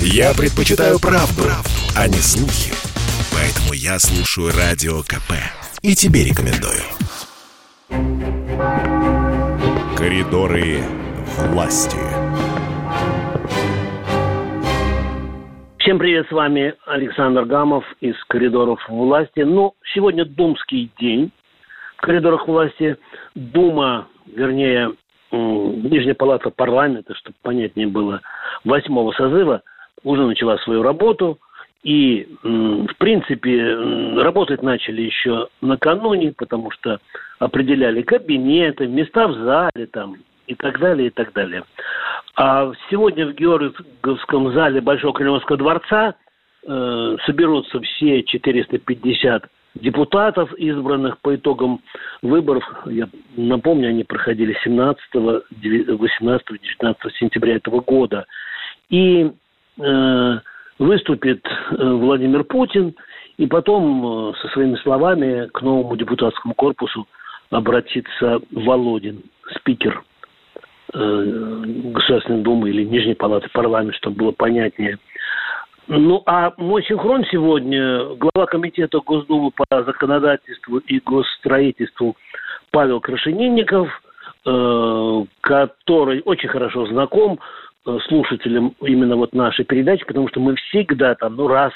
Я предпочитаю правду, правду, а не слухи. Поэтому я слушаю Радио КП. И тебе рекомендую. Коридоры власти. Всем привет, с вами Александр Гамов из «Коридоров власти». Ну, сегодня думский день в «Коридорах власти». Дума, вернее, Нижняя палата парламента, чтобы понятнее было, восьмого созыва, уже начала свою работу. И, в принципе, работать начали еще накануне, потому что определяли кабинеты, места в зале там и так далее, и так далее. А сегодня в Георгиевском зале Большого Кремлевского дворца э, соберутся все 450 депутатов, избранных по итогам выборов. Я напомню, они проходили 17, 18, 19 сентября этого года. И э, выступит э, Владимир Путин, и потом э, со своими словами к новому депутатскому корпусу обратится Володин, спикер э, Государственной Думы или Нижней Палаты парламента, чтобы было понятнее. Ну, а мой синхрон сегодня, глава комитета Госдумы по законодательству и госстроительству Павел Крашенинников, э, который очень хорошо знаком э, слушателям именно вот нашей передачи, потому что мы всегда там, ну, раз,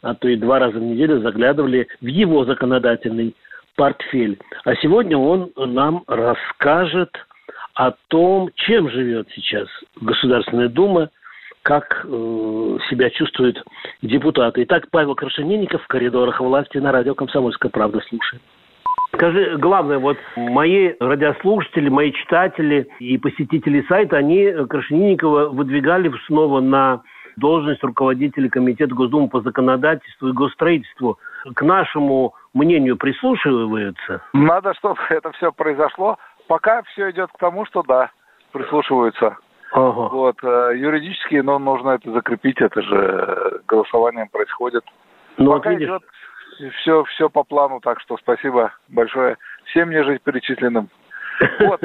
а то и два раза в неделю заглядывали в его законодательный портфель. А сегодня он нам расскажет о том, чем живет сейчас Государственная Дума – как э, себя чувствуют депутаты. Итак, Павел Крашенинников в коридорах власти на радио «Комсомольская правда» слушает. Скажи, главное, вот мои радиослушатели, мои читатели и посетители сайта, они Крашенинникова выдвигали снова на должность руководителя Комитета Госдумы по законодательству и госстроительству. К нашему мнению прислушиваются? Надо, чтобы это все произошло. Пока все идет к тому, что да, прислушиваются. Ага. Вот, э, юридически, но нужно это закрепить, это же голосованием происходит. Ну, Пока видишь... идет все, все по плану, так что спасибо большое всем перечисленным. Вот,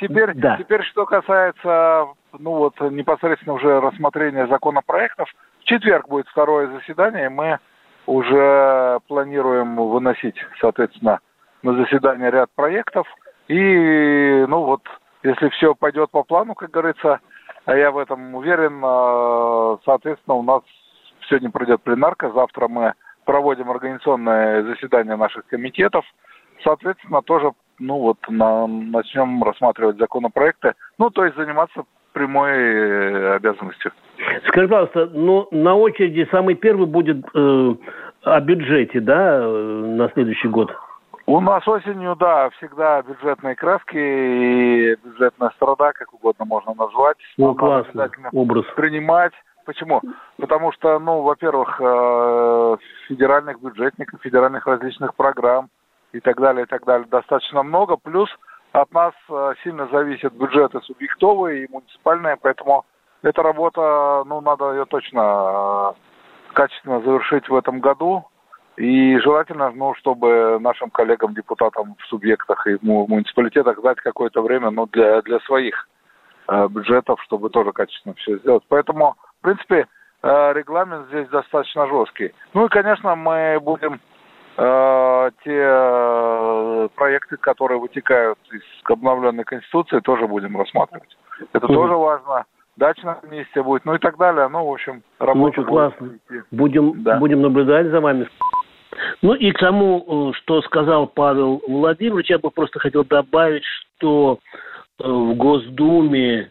теперь, да. теперь что касается, ну вот, непосредственно уже рассмотрения законопроектов, в четверг будет второе заседание, и мы уже планируем выносить, соответственно, на заседание ряд проектов. И, ну вот, если все пойдет по плану, как говорится, а я в этом уверен, а, соответственно, у нас сегодня пройдет пленарка, завтра мы проводим организационное заседание наших комитетов, соответственно, тоже, ну вот, на, начнем рассматривать законопроекты, ну, то есть заниматься прямой э, обязанностью. Скажи, пожалуйста, ну, на очереди самый первый будет э, о бюджете, да, э, на следующий год? У нас осенью, да, всегда бюджетные краски и бюджетная страда, как угодно можно назвать. Ну, классно, образ. Принимать. Почему? Потому что, ну, во-первых, э, федеральных бюджетников, федеральных различных программ и так далее, и так далее достаточно много. Плюс от нас э, сильно зависят бюджеты субъектовые и муниципальные, поэтому эта работа, ну, надо ее точно э, качественно завершить в этом году. И желательно, ну, чтобы нашим коллегам-депутатам в субъектах и в муниципалитетах дать какое-то время ну, для, для своих э, бюджетов, чтобы тоже качественно все сделать. Поэтому, в принципе, э, регламент здесь достаточно жесткий. Ну и, конечно, мы будем э, те э, проекты, которые вытекают из обновленной Конституции, тоже будем рассматривать. Это тоже важно дачная месте будет, ну и так далее. Ну, в общем, работа Очень классно. Будем, да. будем наблюдать за вами. Ну и к тому, э, что сказал Павел Владимирович, я бы просто хотел добавить, что э, в Госдуме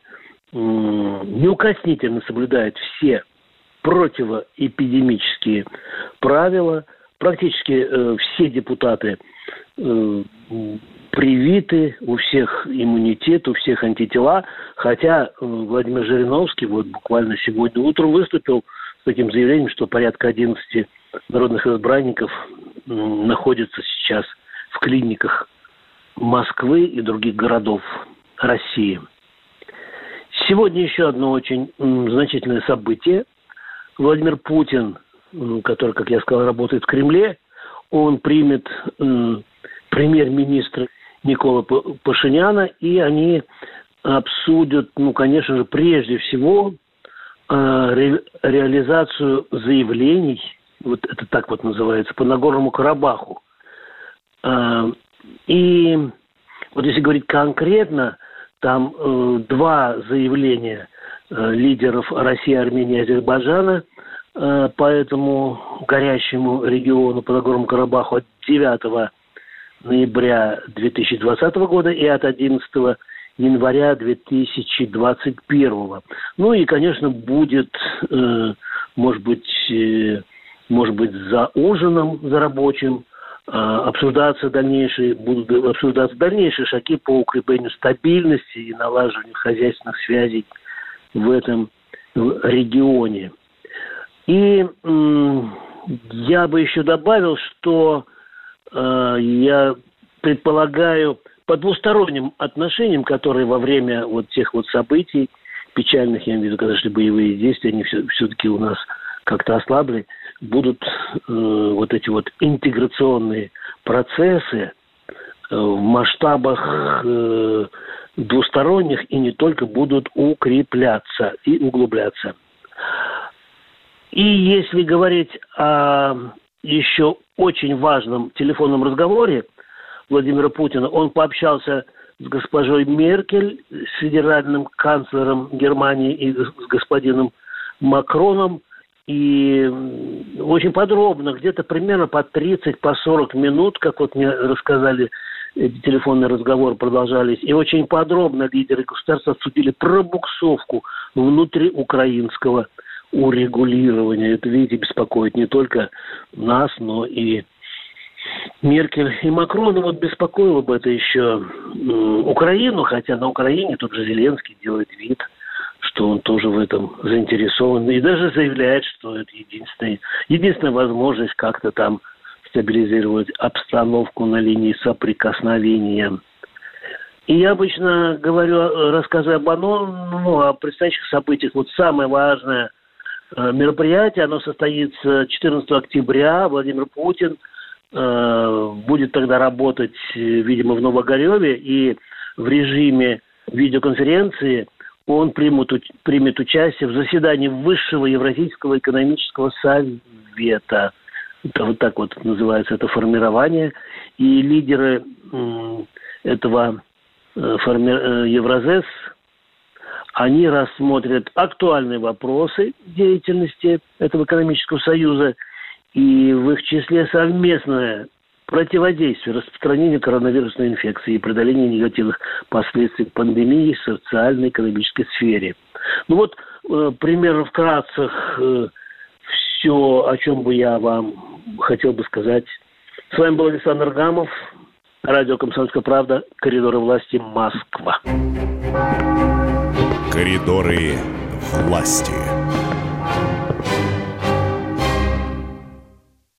неукоснительно соблюдают все противоэпидемические правила. Практически э, все депутаты привиты, у всех иммунитет, у всех антитела. Хотя Владимир Жириновский вот буквально сегодня утром выступил с таким заявлением, что порядка 11 народных избранников находятся сейчас в клиниках Москвы и других городов России. Сегодня еще одно очень значительное событие. Владимир Путин, который, как я сказал, работает в Кремле, он примет премьер-министра Никола Пашиняна, и они обсудят, ну, конечно же, прежде всего ре, реализацию заявлений, вот это так вот называется, по Нагорному Карабаху. И вот если говорить конкретно, там э, два заявления э, лидеров России, Армении и Азербайджана э, по этому горящему региону, по Нагорному Карабаху от 9 ноября 2020 года и от 11 января 2021. Ну и, конечно, будет, э, может быть, может быть, за ужином, за рабочим, а, обсуждаться дальнейшие, будут обсуждаться дальнейшие шаги по укреплению стабильности и налаживанию хозяйственных связей в этом регионе. И я бы еще добавил, что э, я предполагаю по двусторонним отношениям, которые во время вот тех вот событий печальных, я имею в виду, когда шли боевые действия, они все, все-таки у нас как-то ослабли, будут э, вот эти вот интеграционные процессы э, в масштабах э, двусторонних и не только будут укрепляться и углубляться. И если говорить о еще очень важном телефонном разговоре Владимира Путина, он пообщался с госпожой Меркель, с федеральным канцлером Германии и с господином Макроном и очень подробно, где-то примерно по 30, по 40 минут, как вот мне рассказали, эти телефонные разговоры продолжались, и очень подробно лидеры государства обсудили пробуксовку внутри украинского урегулирования. Это, видите, беспокоит не только нас, но и Меркель и Макрона вот беспокоило бы это еще Украину, хотя на Украине тот же Зеленский делает вид – что он тоже в этом заинтересован и даже заявляет, что это единственная, единственная возможность как-то там стабилизировать обстановку на линии соприкосновения. И я обычно говорю, рассказывая об оно, ну, о предстоящих событиях. Вот самое важное э, мероприятие, оно состоится 14 октября. Владимир Путин э, будет тогда работать, видимо, в Новогореве и в режиме видеоконференции – он примут, примет участие в заседании Высшего Евразийского экономического совета. Это вот так вот называется это формирование. И лидеры этого э, форми... Э, Евразес, они рассмотрят актуальные вопросы деятельности этого экономического союза и в их числе совместное противодействию распространению коронавирусной инфекции и преодолению негативных последствий пандемии в социально-экономической сфере. Ну вот, э, примерно вкратце э, все, о чем бы я вам хотел бы сказать. С вами был Александр Гамов, радио «Комсомольская правда», «Коридоры власти», Москва. «Коридоры власти».